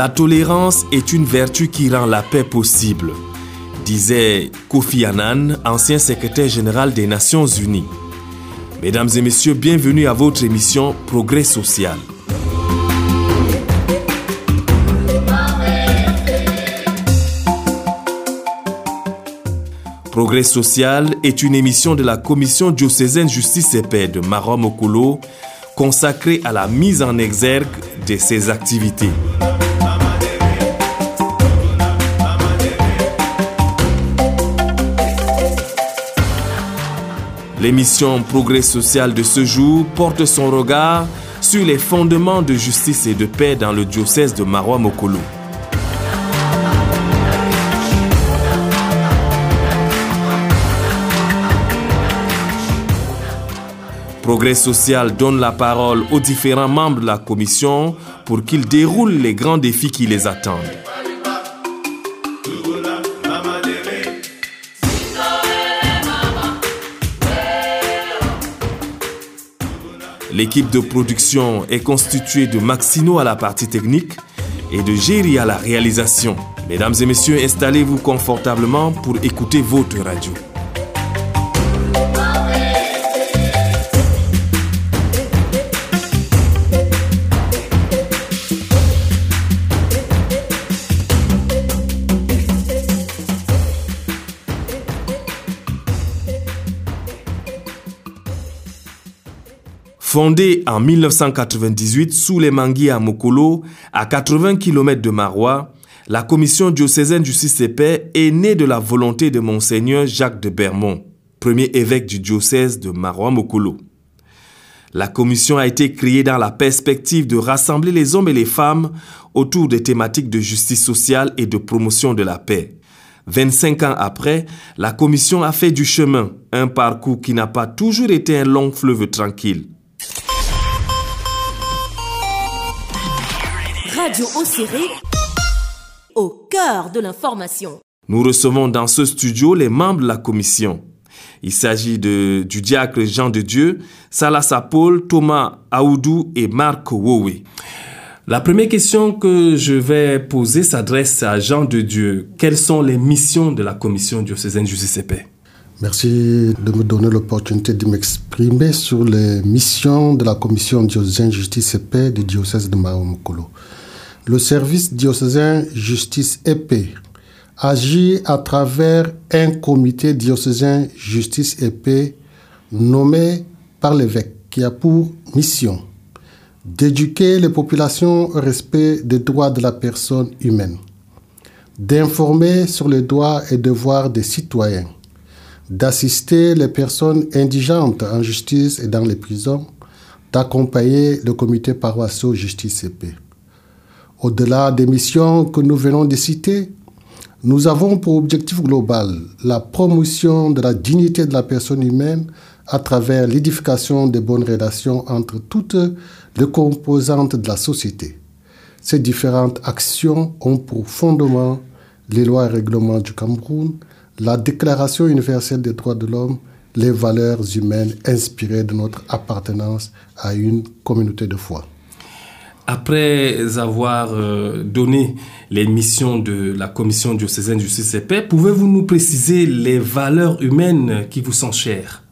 La tolérance est une vertu qui rend la paix possible, disait Kofi Annan, ancien secrétaire général des Nations Unies. Mesdames et messieurs, bienvenue à votre émission Progrès social. Progrès social est une émission de la Commission diocésaine Justice et Paix de Marom Okolo consacrée à la mise en exergue de ses activités. L'émission Progrès social de ce jour porte son regard sur les fondements de justice et de paix dans le diocèse de Marois Mokolo. Progrès social donne la parole aux différents membres de la commission pour qu'ils déroulent les grands défis qui les attendent. L'équipe de production est constituée de Maxino à la partie technique et de Géry à la réalisation. Mesdames et messieurs, installez-vous confortablement pour écouter votre radio. Fondée en 1998 sous les manguiers à Mokolo, à 80 km de Marois, la commission diocésaine et Paix est née de la volonté de Monseigneur Jacques de Bermond, premier évêque du diocèse de Marois-Mokolo. La commission a été créée dans la perspective de rassembler les hommes et les femmes autour des thématiques de justice sociale et de promotion de la paix. 25 ans après, la commission a fait du chemin, un parcours qui n'a pas toujours été un long fleuve tranquille. Radio au cœur de l'information. Nous recevons dans ce studio les membres de la commission. Il s'agit de, du diacre Jean de Dieu, Salah Paul, Thomas Aoudou et Marc Wowe. La première question que je vais poser s'adresse à Jean de Dieu. Quelles sont les missions de la commission diocésaine Justice et Paix Merci de me donner l'opportunité de m'exprimer sur les missions de la commission diocésaine Justice et Paix du diocèse de Mahomokolo. Le service diocésain Justice et Paix agit à travers un comité diocésain Justice et Paix nommé par l'évêque qui a pour mission d'éduquer les populations au respect des droits de la personne humaine, d'informer sur les droits et devoirs des citoyens, d'assister les personnes indigentes en justice et dans les prisons, d'accompagner le comité paroissial Justice et Paix. Au-delà des missions que nous venons de citer, nous avons pour objectif global la promotion de la dignité de la personne humaine à travers l'édification de bonnes relations entre toutes les composantes de la société. Ces différentes actions ont pour fondement les lois et règlements du Cameroun, la Déclaration universelle des droits de l'homme, les valeurs humaines inspirées de notre appartenance à une communauté de foi. Après avoir euh, donné les missions de la Commission diocésaine de justice et paix, pouvez-vous nous préciser les valeurs humaines qui vous sont chères?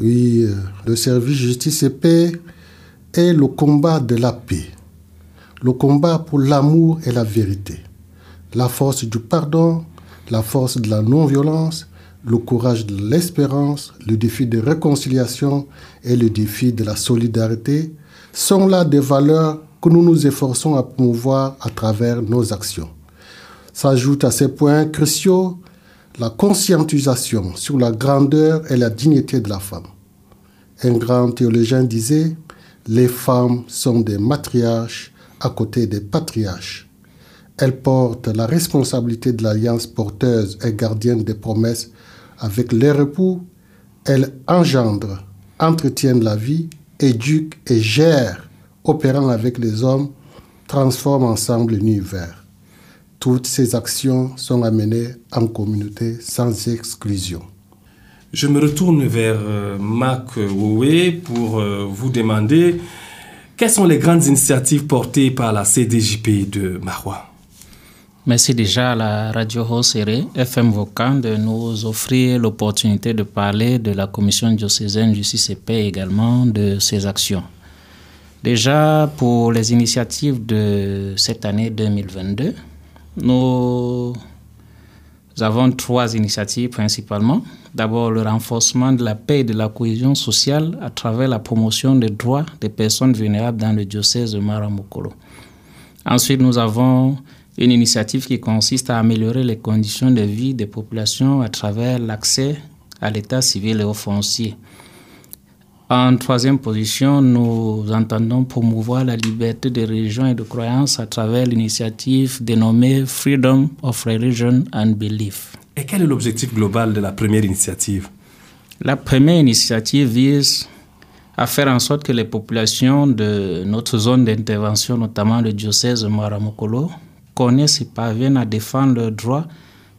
Oui, euh, le service justice et paix est le combat de la paix, le combat pour l'amour et la vérité, la force du pardon, la force de la non-violence, le courage de l'espérance, le défi de réconciliation et le défi de la solidarité sont là des valeurs que nous nous efforçons à promouvoir à travers nos actions. S'ajoute à ces points cruciaux la conscientisation sur la grandeur et la dignité de la femme. Un grand théologien disait, les femmes sont des matriarches à côté des patriarches. Elles portent la responsabilité de l'alliance porteuse et gardienne des promesses avec leur époux. Elles engendrent, entretiennent la vie éduque et gère, opérant avec les hommes, transforme ensemble l'univers. Toutes ces actions sont amenées en communauté sans exclusion. Je me retourne vers euh, Marc Woué pour euh, vous demander Quelles sont les grandes initiatives portées par la CDJP de Marois Merci déjà à la radio Rosséré, FM Vocan, de nous offrir l'opportunité de parler de la Commission diocésaine justice et paix également de ses actions. Déjà, pour les initiatives de cette année 2022, nous avons trois initiatives principalement. D'abord, le renforcement de la paix et de la cohésion sociale à travers la promotion des droits des personnes vulnérables dans le diocèse de Maramokolo. Ensuite, nous avons une initiative qui consiste à améliorer les conditions de vie des populations à travers l'accès à l'état civil et aux fonciers. En troisième position, nous entendons promouvoir la liberté de religion et de croyance à travers l'initiative dénommée Freedom of Religion and Belief. Et quel est l'objectif global de la première initiative? La première initiative vise à faire en sorte que les populations de notre zone d'intervention, notamment le diocèse de Maramokolo, connaissent et parviennent à défendre leurs droits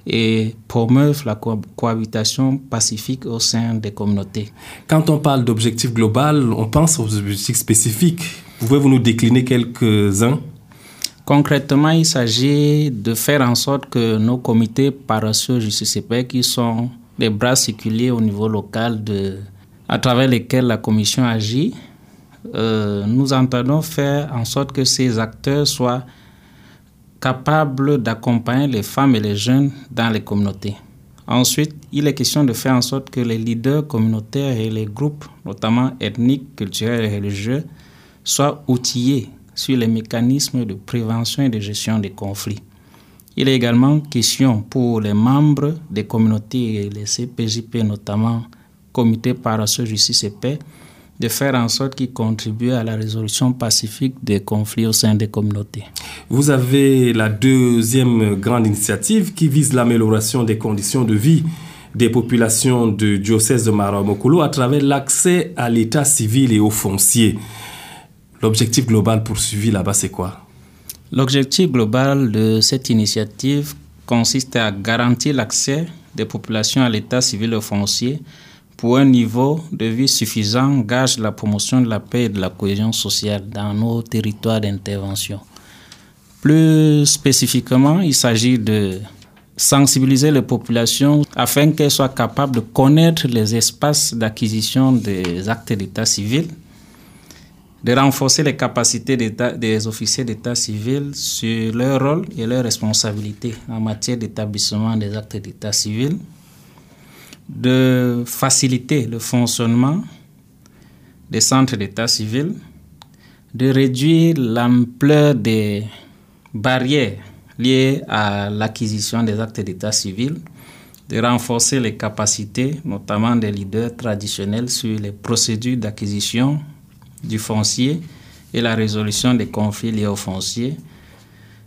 et promeuvent la cohabitation pacifique au sein des communautés. Quand on parle d'objectifs global, on pense aux objectifs spécifiques. Pouvez-vous nous décliner quelques-uns? Concrètement, il s'agit de faire en sorte que nos comités paroissiaux JCCP, qui sont les bras séculiers au niveau local de, à travers lesquels la commission agit, euh, nous entendons faire en sorte que ces acteurs soient capable d'accompagner les femmes et les jeunes dans les communautés. Ensuite, il est question de faire en sorte que les leaders communautaires et les groupes, notamment ethniques, culturels et religieux, soient outillés sur les mécanismes de prévention et de gestion des conflits. Il est également question pour les membres des communautés et les CPJP, notamment Comité Parasol Justice et Paix, de faire en sorte qu'ils contribuent à la résolution pacifique des conflits au sein des communautés. Vous avez la deuxième grande initiative qui vise l'amélioration des conditions de vie des populations du diocèse de Maramokolo à travers l'accès à l'état civil et aux fonciers. L'objectif global poursuivi là-bas, c'est quoi? L'objectif global de cette initiative consiste à garantir l'accès des populations à l'état civil et aux fonciers pour un niveau de vie suffisant gage la promotion de la paix et de la cohésion sociale dans nos territoires d'intervention. Plus spécifiquement, il s'agit de sensibiliser les populations afin qu'elles soient capables de connaître les espaces d'acquisition des actes d'état civil, de renforcer les capacités des officiers d'état civil sur leur rôle et leurs responsabilités en matière d'établissement des actes d'état civil, de faciliter le fonctionnement des centres d'état civil, de réduire l'ampleur des barrières liées à l'acquisition des actes d'état civil, de renforcer les capacités, notamment des leaders traditionnels, sur les procédures d'acquisition du foncier et la résolution des conflits liés au foncier,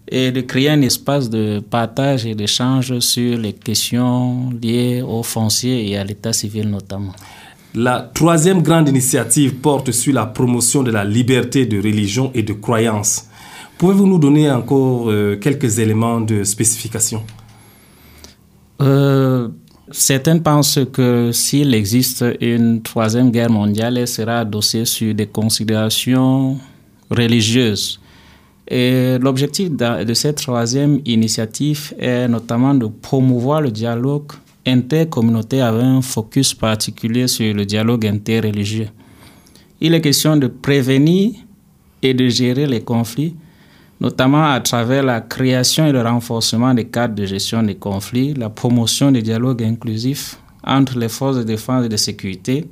et de créer un espace de partage et d'échange sur les questions liées aux fonciers et à l'état civil notamment. La troisième grande initiative porte sur la promotion de la liberté de religion et de croyance. Pouvez-vous nous donner encore euh, quelques éléments de spécification? Euh, Certains pensent que s'il existe une troisième guerre mondiale, elle sera adossée sur des considérations religieuses. L'objectif de cette troisième initiative est notamment de promouvoir le dialogue intercommunautaire avec un focus particulier sur le dialogue interreligieux. Il est question de prévenir et de gérer les conflits, notamment à travers la création et le renforcement des cadres de gestion des conflits, la promotion des dialogues inclusifs entre les forces de défense et de sécurité,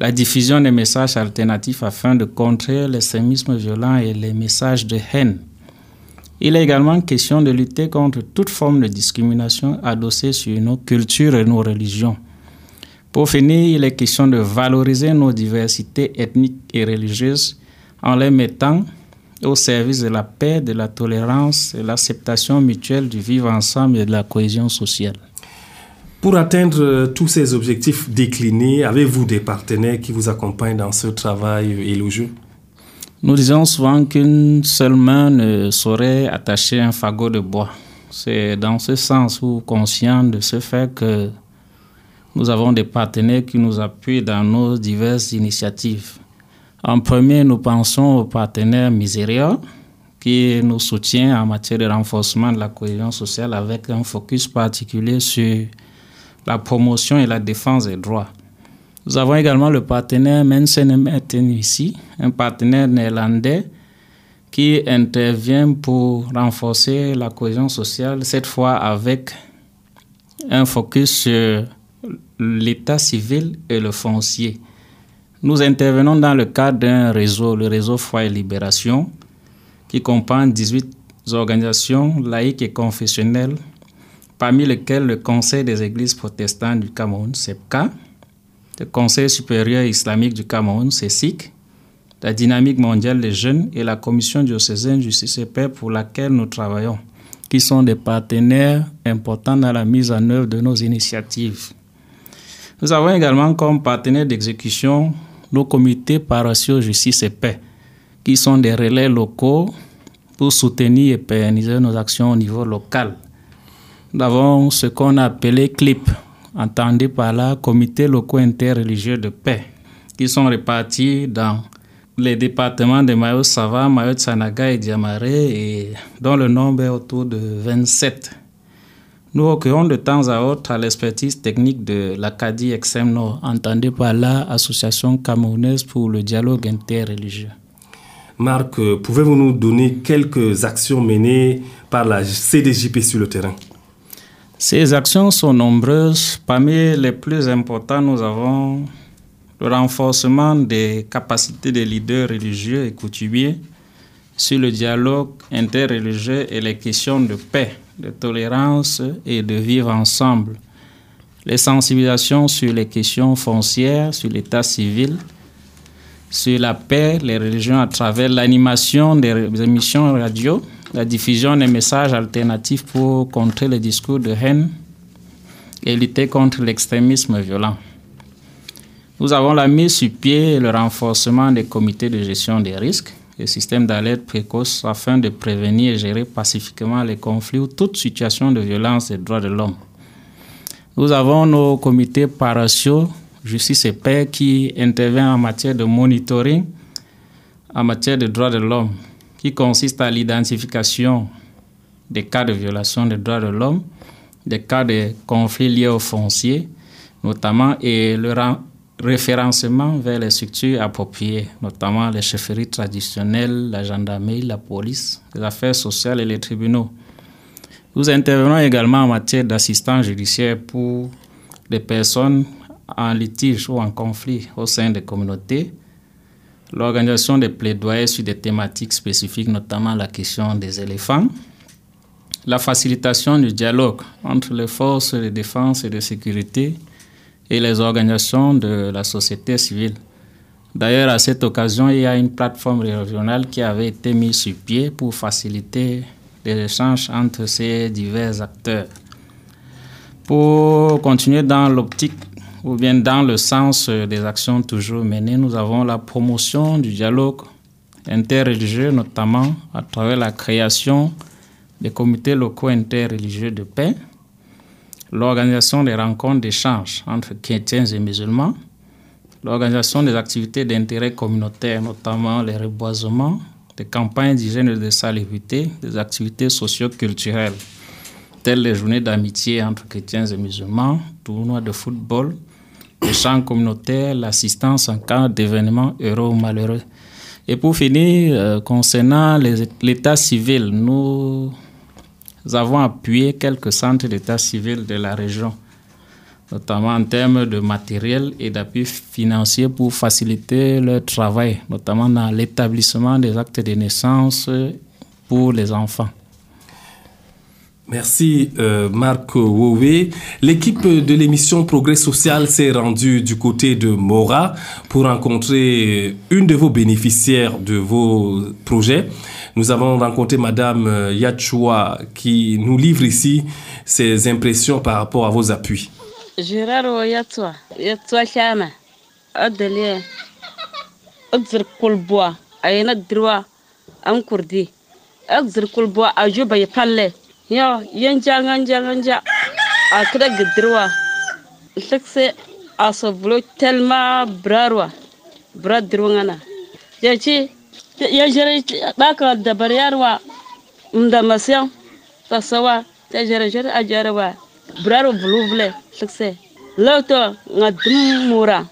la diffusion des messages alternatifs afin de contrer l'extrémisme violent et les messages de haine. Il est également question de lutter contre toute forme de discrimination adossée sur nos cultures et nos religions. Pour finir, il est question de valoriser nos diversités ethniques et religieuses en les mettant au service de la paix, de la tolérance et l'acceptation mutuelle du vivre ensemble et de la cohésion sociale. Pour atteindre euh, tous ces objectifs déclinés, avez-vous des partenaires qui vous accompagnent dans ce travail élogieux Nous disons souvent qu'une seule main ne saurait attacher un fagot de bois. C'est dans ce sens où, conscient de ce fait que nous avons des partenaires qui nous appuient dans nos diverses initiatives. En premier, nous pensons au partenaire Miseria qui nous soutient en matière de renforcement de la cohésion sociale avec un focus particulier sur la promotion et la défense des droits. Nous avons également le partenaire Mensen ici, un partenaire néerlandais qui intervient pour renforcer la cohésion sociale, cette fois avec un focus sur l'état civil et le foncier. Nous intervenons dans le cadre d'un réseau, le réseau Foi et Libération, qui comprend 18 organisations laïques et confessionnelles, parmi lesquelles le Conseil des Églises protestantes du Cameroun, CEPCA, le Conseil supérieur islamique du Cameroun, CESIC, la Dynamique mondiale des jeunes et la Commission diocésaine et paix pour laquelle nous travaillons, qui sont des partenaires importants dans la mise en œuvre de nos initiatives. Nous avons également comme partenaires d'exécution nos comités paroissiaux justice et paix, qui sont des relais locaux pour soutenir et pérenniser nos actions au niveau local. Nous avons ce qu'on a appelé CLIP, entendu par là comités locaux interreligieux de paix, qui sont répartis dans les départements de Mayo Sava, Mayo Sanaga et Diamaré, et dont le nombre est autour de 27. Nous recueillons de temps à autre à l'expertise technique de l'Acadie Exemno, entendue par là Association camerounaise pour le dialogue interreligieux. Marc, pouvez-vous nous donner quelques actions menées par la CDJP sur le terrain? Ces actions sont nombreuses. Parmi les plus importantes, nous avons le renforcement des capacités des leaders religieux et coutumiers sur le dialogue interreligieux et les questions de paix, de tolérance et de vivre ensemble. Les sensibilisations sur les questions foncières, sur l'état civil, sur la paix, les religions à travers l'animation des émissions radio, la diffusion des messages alternatifs pour contrer les discours de haine et lutter contre l'extrémisme violent. Nous avons la mise sur pied et le renforcement des comités de gestion des risques et systèmes d'alerte précoce afin de prévenir et gérer pacifiquement les conflits ou toute situation de violence des droits de l'homme. Nous avons nos comités paroissiaux justice et paix qui intervient en matière de monitoring, en matière de droits de l'homme, qui consiste à l'identification des cas de violation des droits de l'homme, des cas de conflits liés aux fonciers, notamment, et le référencement vers les structures appropriées, notamment les chefferies traditionnelles, la gendarmerie, la police, les affaires sociales et les tribunaux. Nous intervenons également en matière d'assistance judiciaire pour les personnes en litige ou en conflit au sein des communautés, l'organisation des plaidoyers sur des thématiques spécifiques, notamment la question des éléphants, la facilitation du dialogue entre les forces de défense et de sécurité et les organisations de la société civile. D'ailleurs, à cette occasion, il y a une plateforme régionale qui avait été mise sur pied pour faciliter les échanges entre ces divers acteurs. Pour continuer dans l'optique ou bien dans le sens des actions toujours menées, nous avons la promotion du dialogue interreligieux, notamment à travers la création des comités locaux interreligieux de paix, l'organisation des rencontres d'échange entre chrétiens et musulmans, l'organisation des activités d'intérêt communautaire, notamment les reboisements, des campagnes d'hygiène et de salubrité, des activités socio-culturelles, telles les journées d'amitié entre chrétiens et musulmans, tournois de football, les chants communautaires, l'assistance en cas d'événements heureux ou malheureux. Et pour finir, euh, concernant l'état civil, nous avons appuyé quelques centres d'état civil de la région, notamment en termes de matériel et d'appui financier pour faciliter leur travail, notamment dans l'établissement des actes de naissance pour les enfants. Merci euh, Marc Woué. L'équipe de l'émission Progrès Social s'est rendue du côté de Mora pour rencontrer une de vos bénéficiaires de vos projets. Nous avons rencontré Madame Yachua qui nous livre ici ses impressions par rapport à vos appuis. Gérard Yachua, Yachua Chama, Adelie, Odzir Kulboa, Ayana Yapalle. ya yan jangan jangan ja. A kida gidirwa. Lukse a telma brarwa. Bra ngana. na. Ya ci ya jere baka dabar yarwa. Mda masyan tasawa ta jere jere a jarwa. Brarwa bulubule lukse lauto ngadumura.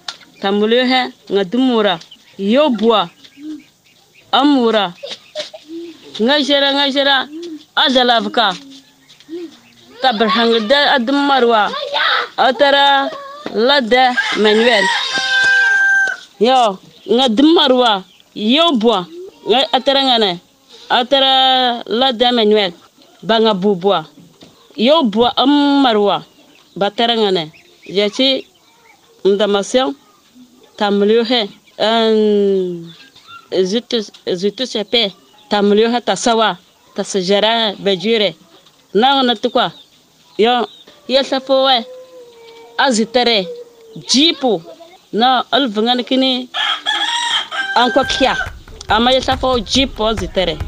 ngadumura. Yo nga amura ngajera ngajera nga jere tabhangda admarwa otara lada manuel yo nga dmarwa yo bwa nga atara ngane atara lada manuel banga bubwa yo bwa ammarwa batara ngane yachi ndamasyon tamliuhe an zutu zutu ta sawa ta tasajara bejure na ona tukwa yo ya sapo we azitere jipu na alvangan kini an kwa kya amma sapo jipu azitere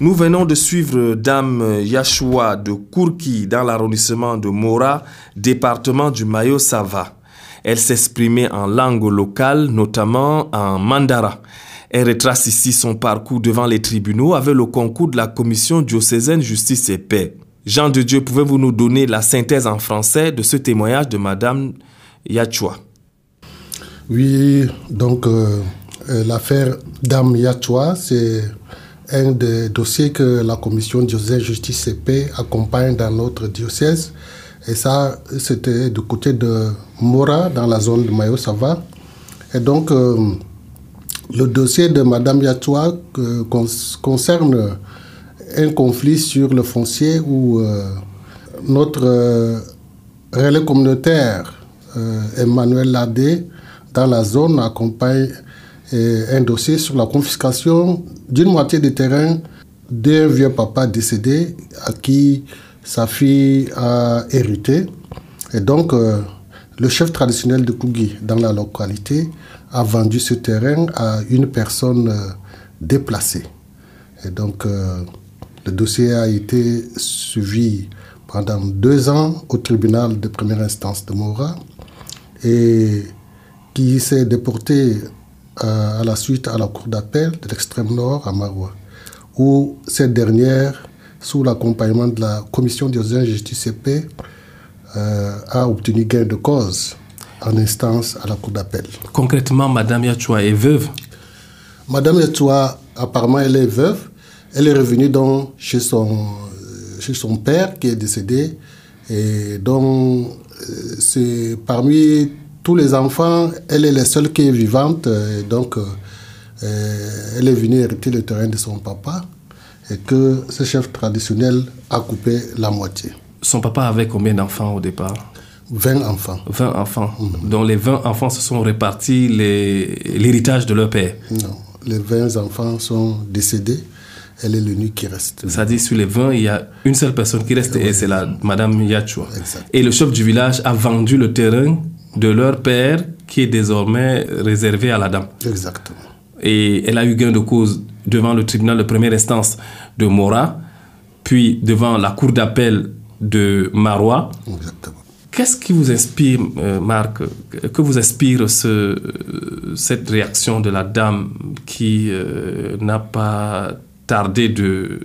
Nous venons de suivre Dame Yashua de Kourki dans l'arrondissement de Mora, département du Mayo-Sava. Elle s'exprimait en langue locale, notamment en mandara. Elle retrace ici son parcours devant les tribunaux avec le concours de la commission diocésaine justice et paix. Jean de Dieu, pouvez-vous nous donner la synthèse en français de ce témoignage de Madame Yachua? Oui, donc euh, euh, l'affaire Dame Yachua, c'est un des dossiers que la commission diocèse justice et paix accompagne dans notre diocèse. Et ça, c'était du côté de Mora, dans la zone de Mayo-Sava. Et donc, euh, le dossier de Madame Yatoua concerne un conflit sur le foncier où euh, notre euh, relais communautaire Emmanuel Ladé, dans la zone, accompagne un dossier sur la confiscation d'une moitié des terrains d'un vieux papa décédé à qui sa fille a hérité. Et donc, euh, le chef traditionnel de Kougui dans la localité a vendu ce terrain à une personne euh, déplacée. Et donc, euh, le dossier a été suivi pendant deux ans au tribunal de première instance de Mora et qui s'est déporté à la suite à la cour d'appel de l'extrême nord à Maroua, où cette dernière, sous l'accompagnement de la commission justice et paix, euh, a obtenu gain de cause en instance à la cour d'appel. Concrètement, Madame Yachua est veuve? Madame Yachua, apparemment, elle est veuve. Elle est revenue donc chez son, chez son père qui est décédé. Et donc, c'est parmi tous les enfants, elle est la seule qui est vivante. Et donc, euh, elle est venue hériter le terrain de son papa et que ce chef traditionnel a coupé la moitié. Son papa avait combien d'enfants au départ? 20 enfants. 20 enfants. Mmh. Donc les 20 enfants se sont répartis l'héritage de leur père? Non, les 20 enfants sont décédés. Elle est l'unique qui reste. C'est-à-dire sur les 20, il y a une seule personne qui reste et c'est la Madame Yachua. Exact. Et le chef du village a vendu le terrain de leur père qui est désormais réservé à la dame. Exactement. Et elle a eu gain de cause devant le tribunal de première instance de Mora, puis devant la cour d'appel de Marois. Exactement. Qu'est-ce qui vous inspire, euh, Marc, que vous inspire ce, cette réaction de la dame qui euh, n'a pas tardé de,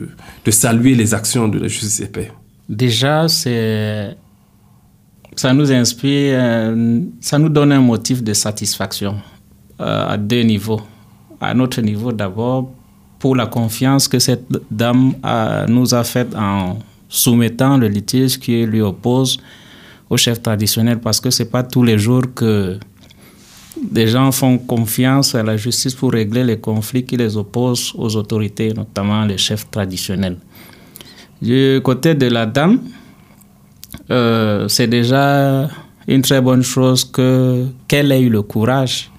de, saluer les actions de la justice et paix? Déjà, c'est ça nous inspire, euh, ça nous donne un motif de satisfaction à deux niveaux. À notre niveau, d'abord, pour la confiance que cette dame nous a faite en soumettant le litige qui lui oppose au chef traditionnel, parce que c'est pas tous les jours que des gens font confiance à la justice pour régler les conflits qui les opposent aux autorités, notamment les chefs traditionnels. Du côté de la dame, euh, c'est déjà une très bonne chose que qu'elle ait eu le courage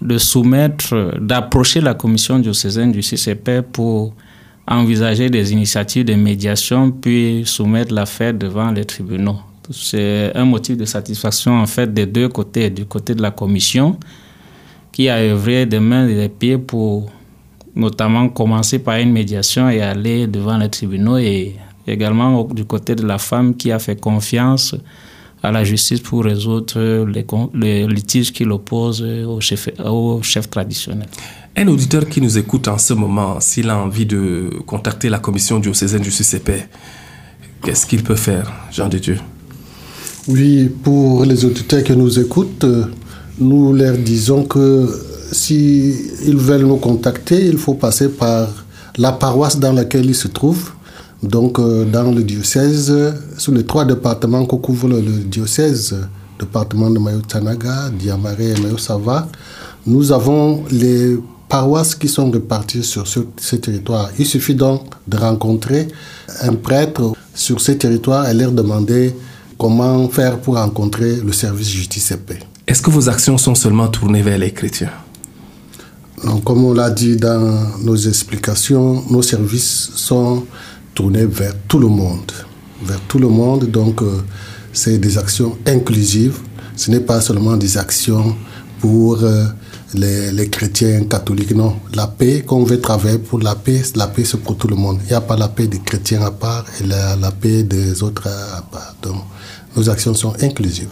de soumettre, d'approcher la commission diocésaine du CCP pour envisager des initiatives de médiation puis soumettre l'affaire devant les tribunaux. C'est un motif de satisfaction en fait des deux côtés, du côté de la commission qui a œuvré des mains et des pieds pour notamment commencer par une médiation et aller devant les tribunaux et également du côté de la femme qui a fait confiance à la justice pour résoudre les, litiges qui l'opposent au chef, au chef traditionnel. Un auditeur qui nous écoute en ce moment, s'il a envie de contacter la commission diocésaine du CCP, qu'est-ce qu'il peut faire, Jean de Dieu? Oui, pour les auditeurs qui nous écoutent, nous leur disons que s'ils veulent nous contacter, il faut passer par la paroisse dans laquelle ils se trouvent. Donc, euh, dans le diocèse, sur les trois départements que couvre le, diocèse, département de Mayo-Tanaga, Diamaré et Mayo-Sava, nous avons les paroisses qui sont réparties sur ce, territoire. Il suffit donc de rencontrer un prêtre sur ce territoire et leur demander comment faire pour rencontrer le service justice et paix. Est-ce que vos actions sont seulement tournées vers les chrétiens? Comme on l'a dit dans nos explications, nos services sont tournés vers tout le monde. Vers tout le monde, donc euh, c'est des actions inclusives. Ce n'est pas seulement des actions pour euh, les, chrétiens catholiques, non. La paix, qu'on veut travailler pour la paix, la paix c'est pour tout le monde. Il n'y a pas la paix des chrétiens à part et la, la paix des autres à part. Donc nos actions sont inclusives.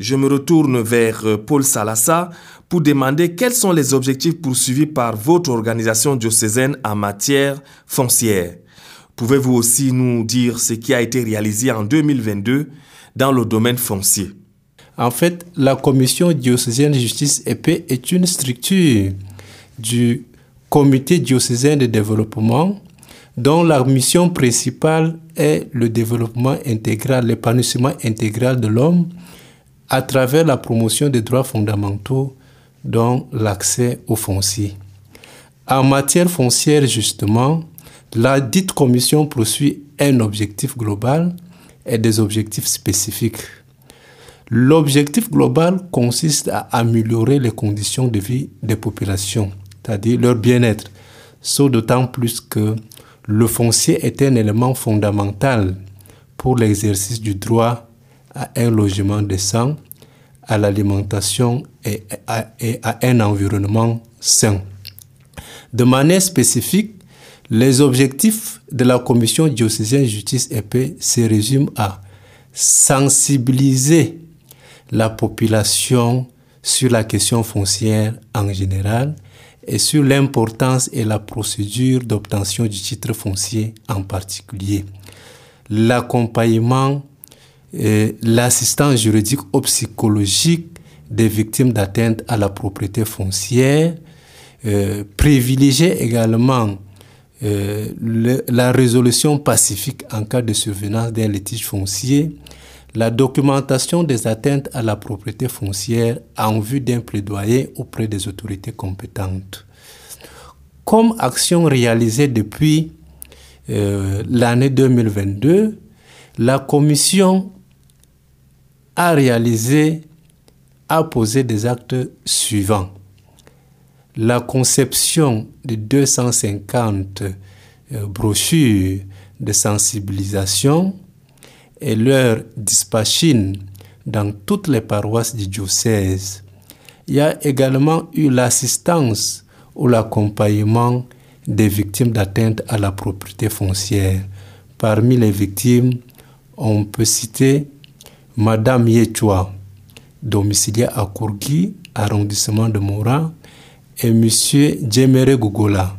Je me retourne vers euh, Paul Salassa pour demander quels sont les objectifs poursuivis par votre organisation diocésaine en matière foncière. Pouvez-vous aussi nous dire ce qui a été réalisé en 2022 dans le domaine foncier? En fait, la Commission diocésaine de justice et paix est une structure du Comité diocésain de développement dont la mission principale est le développement intégral, l'épanouissement intégral de l'homme à travers la promotion des droits fondamentaux, dont l'accès aux foncier. En matière foncière, justement, la dite commission poursuit un objectif global et des objectifs spécifiques. L'objectif global consiste à améliorer les conditions de vie des populations, c'est-à-dire leur bien-être, sauf d'autant plus que le foncier est un élément fondamental pour l'exercice du droit à un logement décent, à l'alimentation et, à, un environnement sain. De manière spécifique, les objectifs de la Commission diocésaine justice et paix se résument à sensibiliser la population sur la question foncière en général et sur l'importance et la procédure d'obtention du titre foncier en particulier. L'accompagnement l'assistance juridique ou psychologique des victimes d'atteinte à la propriété foncière, euh, privilégier également euh, la résolution pacifique en cas de survenance d'un litige foncier, la documentation des atteintes à la propriété foncière en vue d'un plaidoyer auprès des autorités compétentes. Comme action réalisée depuis euh, l'année 2022, la Commission a réalisé, a posé des actes suivants. La conception de 250 euh, brochures de sensibilisation et leur dispatching dans toutes les paroisses du diocèse. Il y a également eu l'assistance ou l'accompagnement des victimes d'atteinte à la propriété foncière. Parmi les victimes, on peut citer Madame Yechua, domiciliée à Kourgi, arrondissement de Moura, et Monsieur Djemere Gugola,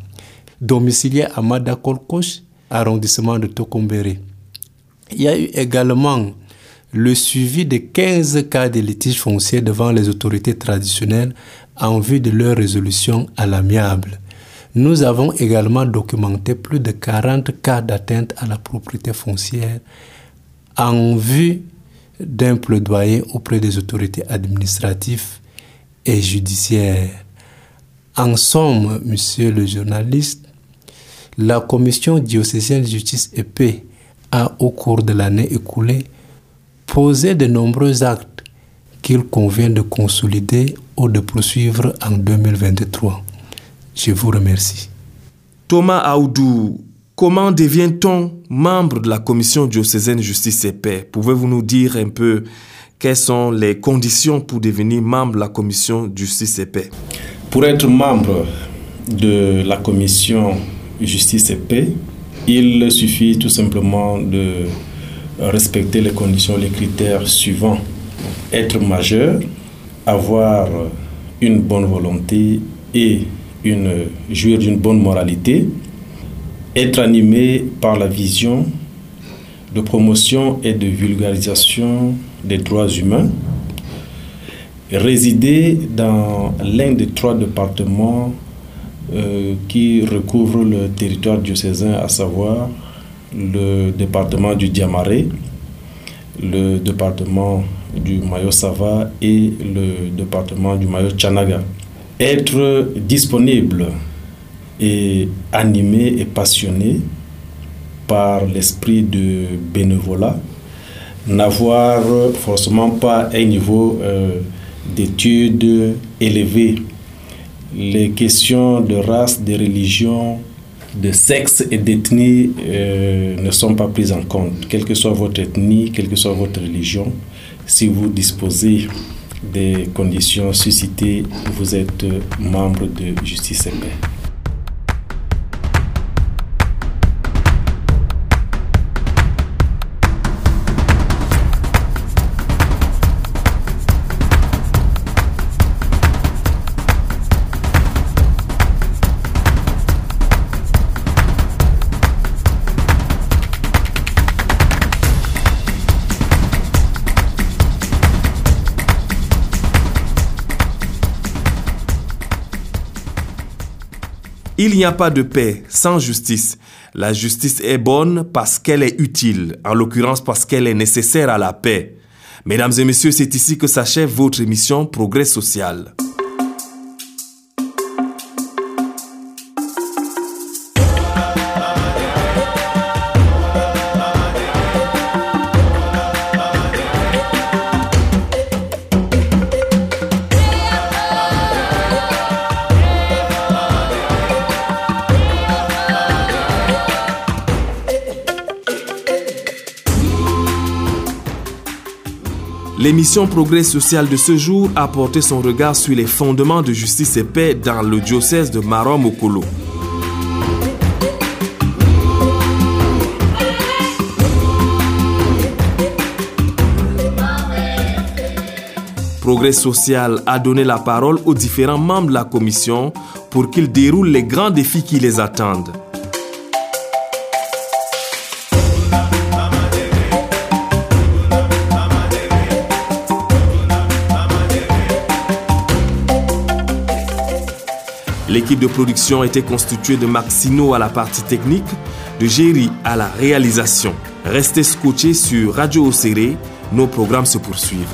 domicilié à Madakolkosh, arrondissement de Tokombere. Il y a eu également le suivi de 15 cas de litige foncier devant les autorités traditionnelles en vue de leur résolution à l'amiable. Nous avons également documenté plus de 40 cas d'atteinte à la propriété foncière en vue d'un plaidoyer auprès des autorités administratives et judiciaires. En somme, monsieur le journaliste, la Commission diocésaine de justice et paix a, au cours de l'année écoulée, posé de nombreux actes qu'il convient de consolider ou de poursuivre en 2023. Je vous remercie. Thomas Aoudou, comment devient-on membre de la commission diocésaine justice et paix? Pouvez-vous nous dire un peu quelles sont les conditions pour devenir membre de la commission justice et paix? Pour être membre de la commission justice et paix, il suffit tout simplement de respecter les conditions, les critères suivants. Être majeur, avoir une bonne volonté et jouir d'une bonne moralité, être animé par la vision de promotion et de vulgarisation des droits humains, résider dans l'un des trois départements euh, qui recouvrent le territoire diocésain, à savoir le département du Diamaré, le département du Mayo Sava et le département du Mayo Chanaga. Être disponible et animé et passionné par l'esprit de bénévolat, n'avoir forcément pas un niveau euh, d'études élevé. Les questions de race, de religion, de sexe et d'ethnie euh, ne sont pas prises en compte. Quelle que soit votre ethnie, quelle que soit votre religion, si vous disposez des conditions suscitées, vous êtes membre de Justice et Paix. Il n'y a pas de paix sans justice. La justice est bonne parce qu'elle est utile, en l'occurrence parce qu'elle est nécessaire à la paix. Mesdames et messieurs, c'est ici que s'achève votre émission Progrès social. L'émission Progrès social de ce jour a porté son regard sur les fondements de justice et paix dans le diocèse de Marom-Okolo. Progrès social a donné la parole aux différents membres de la commission pour qu'ils déroulent les grands défis qui les attendent. L'équipe de production était constituée de Maxino à la partie technique, de Jerry à la réalisation. Restez scotchés sur Radio Océré, nos programmes se poursuivent.